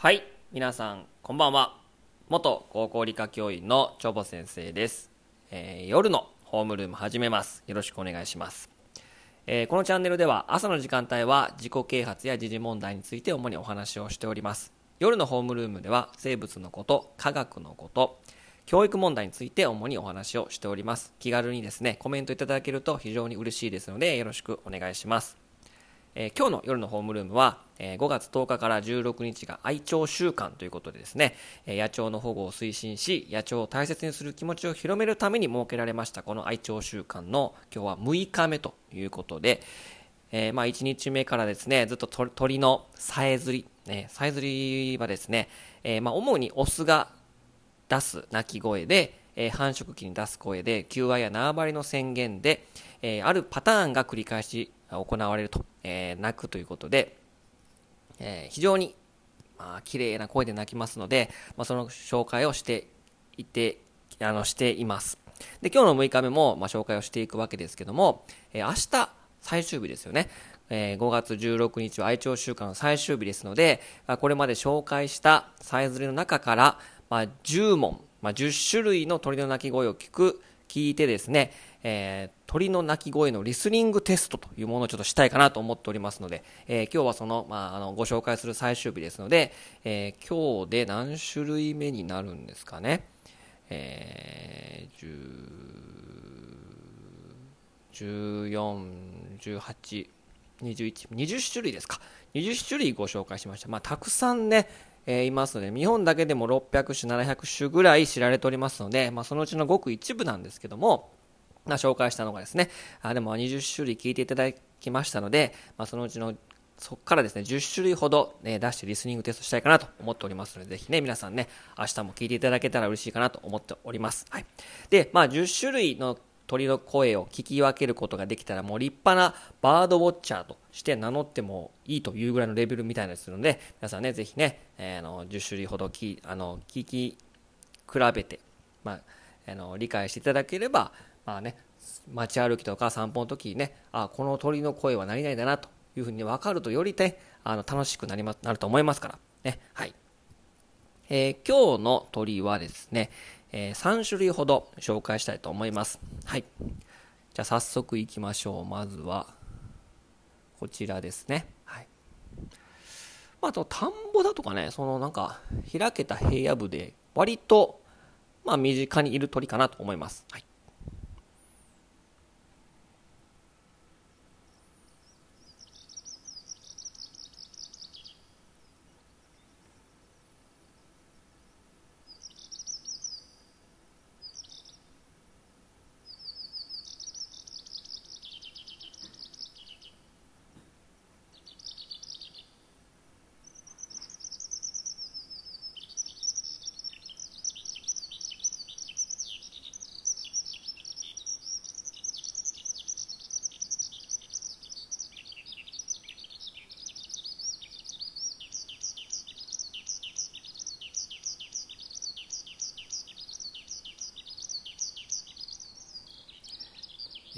はい皆さんこんばんは。元高校理科教員のチョボ先生です、えー夜のホームルーム始めます。よろしくお願いします、えーこのチャンネルでは朝の時間帯は自己啓発や時事問題について主にお話をしております。夜のホームルームでは生物のこと科学のこと教育問題について主にお話をしております。気軽にですねコメントいただけると非常に嬉しいですのでよろしくお願いします。えー今日の夜のホームルームは、えー5月10日から16日が愛鳥週間ということでですね、え野鳥の保護を推進し野鳥を大切にする気持ちを広めるために設けられましたこの愛鳥週間の今日は6日目ということで、えーまあ1日目からですねずっと鳥のさえずり、ね、さえずりはですね、えーまあ主にオスが出す鳴き声で、え繁殖期に出す声で求愛や縄張りの宣言で、えあるパターンが繰り返し行われると、えー鳴くということで、えー非常に、まあ綺麗な声で鳴きますので、まあ、その紹介をしていてあのしています。で今日の6日目も、まあ、紹介をしていくわけですけども、えー明日最終日ですよね、えー5月16日は愛鳥週間の最終日ですので、あこれまで紹介したさえずりの中から、まあ、10問、まあ、10種類の鳥の鳴き声を聞く聞いてですね、えー鳥の鳴き声のリスニングテストというものをちょっとしたいかなと思っておりますので、えー今日はその,、まあ、あのご紹介する最終日ですので、えー今日で何種類目になるんですかね、えー、10 14、18、21、20種類ですか。20種類ご紹介しました。まあ、たくさんね、えいますので、日本だけでも600種、700種ぐらい知られておりますので、まあ、そのうちのごく一部なんですけども、ま、紹介したのがですね、あでも20種類聞いていただきましたので、まあ、そのうちのそこからですね、10種類ほど、ね、出してリスニングテストしたいかなと思っておりますので、ぜひね、皆さんね、明日も聞いていただけたら嬉しいかなと思っております。はい。で、まあ、10種類の鳥の声を聞き分けることができたら、もう立派なバードウォッチャーとして名乗ってもいいというぐらいのレベルみたいなですので、皆さんね、ぜひね、えーの10種類ほどきあの聞き比べて、まあ、あの理解していただければ、まあね、街歩きとか散歩の時にね、あこの鳥の声は何々だなというふうに分かるとよりね、あの楽しくなりまなると思いますから、ね、はい。えー今日の鳥はですね、え3種類ほど紹介したいと思います。はい。じゃあ早速いきましょう。まずは、こちらですね。はい。まあ、あと、田んぼだとかね、そのなんか、開けた平野部で、割と、まあ、身近にいる鳥かなと思います。はい。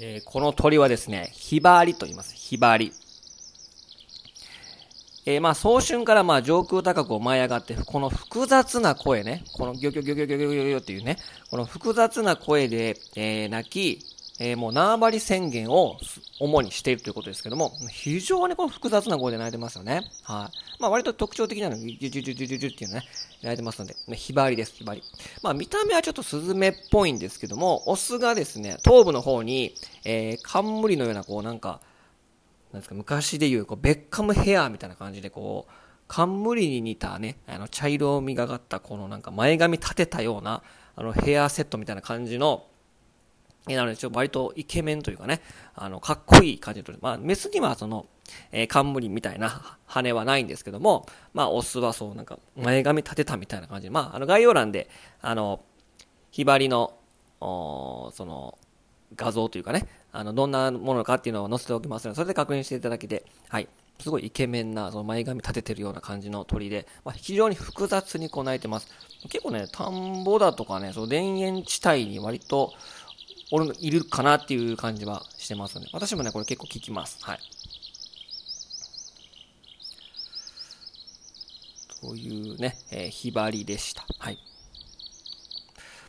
えーこの鳥はですね、ヒバリと言います。ヒバリ。えーまあ、早春からまあ上空高く舞い上がって、この複雑な声ね、このギョギョギョギョギョギョギョギョっていうね、この複雑な声で、えー鳴き、えーもう縄張り宣言を主にしているということですけども、非常にこの複雑な声で鳴いてますよね。はい。まあ割と特徴的なのが、ギュギュギュギュギュギュっていうのね、鳴いてますので、ねヒバリです、ヒバリ。まあ見た目はちょっとスズメっぽいんですけども、オスがですね、頭部の方に、えー、冠のようなこうなんか、なんですか、昔でいう、こう、ベッカムヘアみたいな感じで、こう、冠に似たね、あの、茶色みがかった、このなんか前髪立てたような、あの、ヘアセットみたいな感じの、えなので、ちょっと割とイケメンというかね、あの、かっこいい感じの、まあ、メスにはその、えー、冠みたいな羽はないんですけども、まあ、オスはそう、なんか、前髪立てたみたいな感じで、まあ、あの、概要欄で、あの、ひばりの、その、画像というかね、あの、どんなものかっていうのを載せておきますので、それで確認していただけて、はい。すごいイケメンな、その前髪立ててるような感じの鳥で、まあ、非常に複雑にこう鳴いてます。結構ね、田んぼだとかね、その田園地帯に割と、俺もいるかなっていう感じはしてますので、私もね、これ結構聞きます。はい。そういうね、えー、ひばりでした。はい。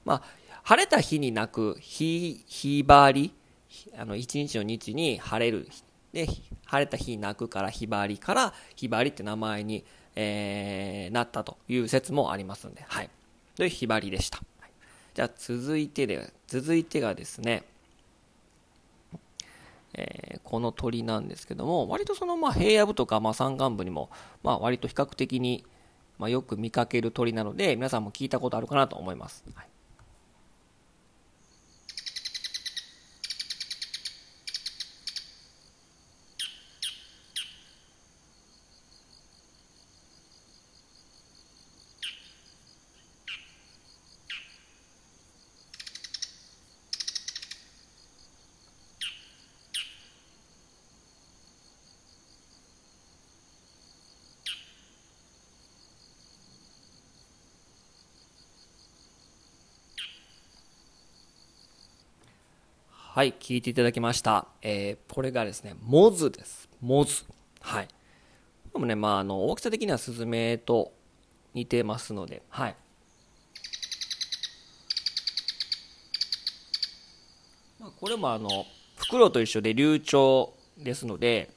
まあ、晴れた日に鳴くひ、ひばり、あの、一日の日に晴れる。で、晴れた日に鳴くからひばりからひばりって名前に、えー、なったという説もありますんで、はい。というひばりでした。じゃあ続いてで、続いてがですね、えー、この鳥なんですけども、割とそのまあ平野部とかまあ山間部にも、まあ割と比較的にまあよく見かける鳥なので、皆さんも聞いたことあるかなと思います。はいはい、聞いていただきました。えー、これがですね、モズです。モズ。はい。でもね、まあ、あの、大きさ的にはスズメと似てますので、はい。まあ、これもあの、袋と一緒で流暢ですので、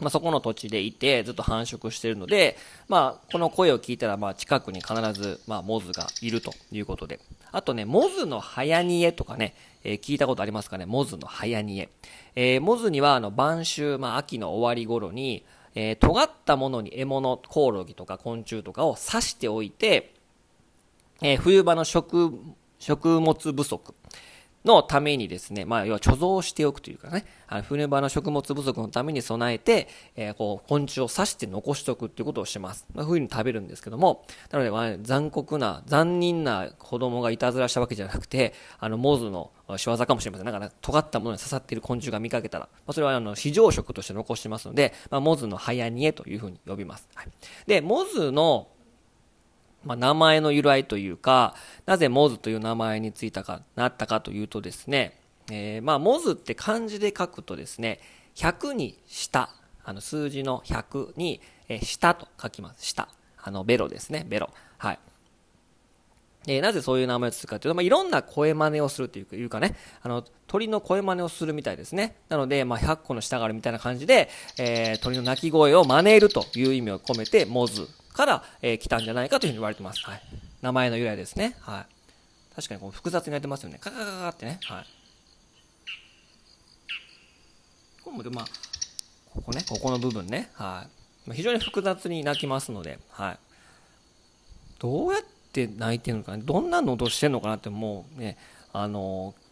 まあ、そこの土地でいてずっと繁殖しているので、まあ、この声を聞いたら、まあ、近くに必ず、まあ、モズがいるということで。あとね、モズの早煮えとかね、えー、聞いたことありますかね、モズの早煮え。えー、モズには、あの、晩秋、まあ、秋の終わり頃に、えー、尖ったものに獲物、コオロギとか昆虫とかを刺しておいて、えー、冬場の食、食物不足。のためにですね、まあ、要は貯蔵しておくというかね、あの冬場の食物不足のために備えて、えー、こう、昆虫を刺して残しておくっていうことをします。まあ、冬に食べるんですけども、なので、ま、残酷な、残忍な子供がいたずらしたわけじゃなくて、あの、モズの仕業かもしれません。だから、尖ったものに刺さっている昆虫が見かけたら、まあ、それは、あの、非常食として残してますので、まあ、モズの早煮えというふうに呼びます。はい。で、モズの、まあ、名前の由来というか、なぜモズという名前についたか、なったかというとですね、えー、まあ、モズって漢字で書くとですね、100に下、あの、数字の100に、えー、下と書きます。下。あの、ベロですね、ベロ。はい。えー、なぜそういう名前をつくかというと、まあ、いろんな声真似をするというかね、あの、鳥の声真似をするみたいですね。なので、まあ、100個の舌があるみたいな感じで、えー、鳥の鳴き声を真似るという意味を込めて、モズから、えー、来たんじゃないかというふうに言われてます。はい。名前の由来ですね。はい。確かにこう複雑になってますよね。カカカカってね。はい。これもで、まあ、ここね、ここの部分ね。はい。非常に複雑に鳴きますので、はい。どうやって鳴いてるのかね、どんな喉してんのかなって、もうね、あのー、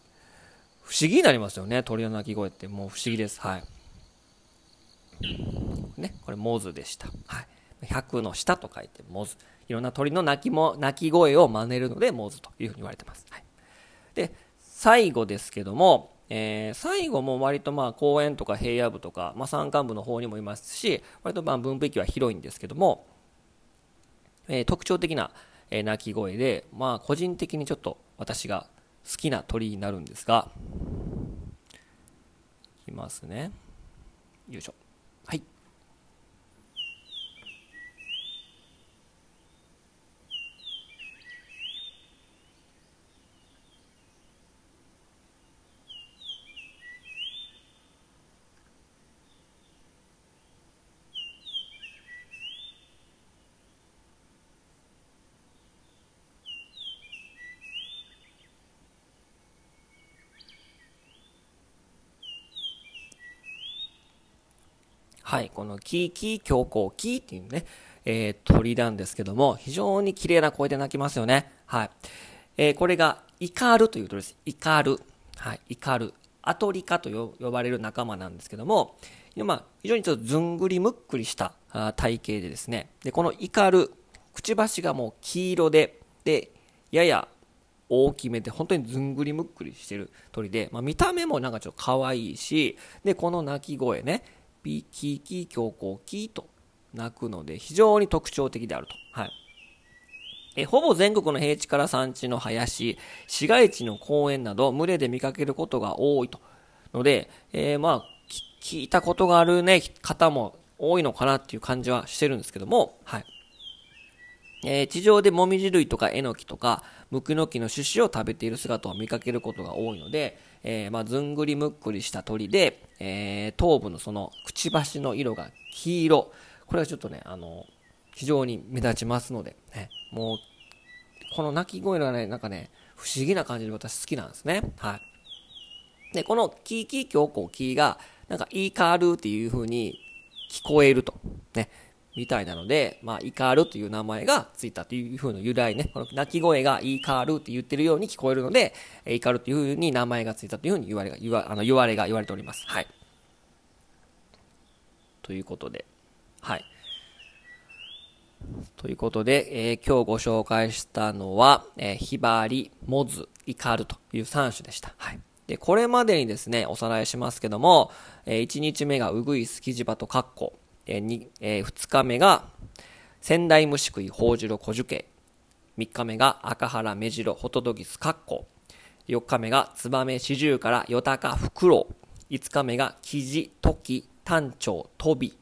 不思議になりますよね、鳥の鳴き声って、もう不思議です。はい。ね、これ、モズでした。はい。100の下と書いてモズ。いろんな鳥の鳴きも、鳴き声を真似るのでモズというふうに言われてます。はい。で、最後ですけども、えー、最後も割とまあ公園とか平野部とか、まあ、山間部の方にもいますし、割とまあ分布域は広いんですけども、えー、特徴的な、えー、鳴き声で、まあ個人的にちょっと私が好きな鳥になるんですが、いきますね。よいしょ。はい。はい、このキーキー強行キーっていうね、えー、鳥なんですけども、非常に綺麗な声で鳴きますよね。はい。えー、これがイカルという鳥です。イカル。はい、イカル。アトリカと呼ばれる仲間なんですけども、まあ、非常にちょっとずんぐりむっくりした体型でですね、で、このイカル、くちばしがもう黄色で、で、やや大きめで、本当にずんぐりむっくりしてる鳥で、まあ、見た目もなんかちょっと可愛いし、で、この鳴き声ね、ピーキーキー強行キーと鳴くので非常に特徴的であると。はい。えほぼ全国の平地から山地の林、市街地の公園など群れで見かけることが多いと。ので、えー、まあ、聞いたことがあるね、方も多いのかなっていう感じはしてるんですけども、はい。えー、地上でモミジ類とかエノキとかムクノキの種子を食べている姿を見かけることが多いので、えー、まあ、ずんぐりむっくりした鳥で、えー、頭部のそのくちばしの色が黄色。これはちょっとね、あの、非常に目立ちますので、ね、もう、この鳴き声がね、なんかね、不思議な感じで私好きなんですね。はい。で、このキーキー強行キーが、なんかイーカールっていう風に聞こえると。ね。みたいなので、まあ、イカールという名前がついたという風の由来ね。この鳴き声がイカールって言ってるように聞こえるので、イカールという風に名前がついたという風に言われが、言わ、あの、言われが言われております。はい。ということで、はい。ということで、えー、今日ご紹介したのは、えー、ヒバリ、モズ、イカルという3種でした。はい。で、これまでにですね、おさらいしますけども、えー、1日目がウグイスキジバとカッコ、えーにえー、2日目が仙台虫食いホウジロコジュケ、3日目が赤原メジロホトドギスカッコ、4日目がツバメシジュウからヨタカフクロウ、5日目がキジ、トキ、タンチョウ、トビ、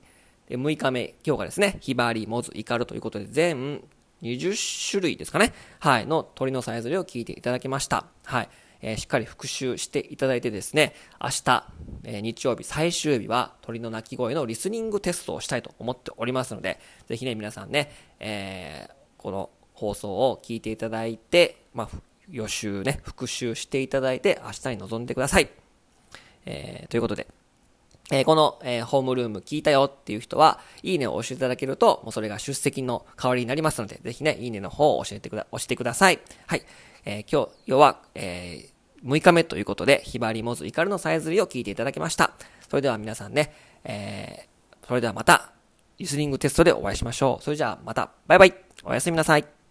で、6日目、今日がですね、ヒバリ、モズ、イカルということで、全20種類ですかね。はい、の鳥のさえずりを聞いていただきました。はい。えー、しっかり復習していただいてですね、明日、えー、日曜日最終日は鳥の鳴き声のリスニングテストをしたいと思っておりますので、ぜひね、皆さんね、えー、この放送を聞いていただいて、まあ、予習ね、復習していただいて、明日に臨んでください。えー、ということで、えー、この、えー、ホームルーム聞いたよっていう人は、いいねを押していただけると、もうそれが出席の代わりになりますので、ぜひね、いいねの方を教えてくだ、押してください。はい。えー、今日、要は、え、6日目ということで、ひばりもずいかるのさえずりを聞いていただきました。それでは皆さんね、えー、それではまた、リスニングテストでお会いしましょう。それじゃあまた、バイバイ。おやすみなさい。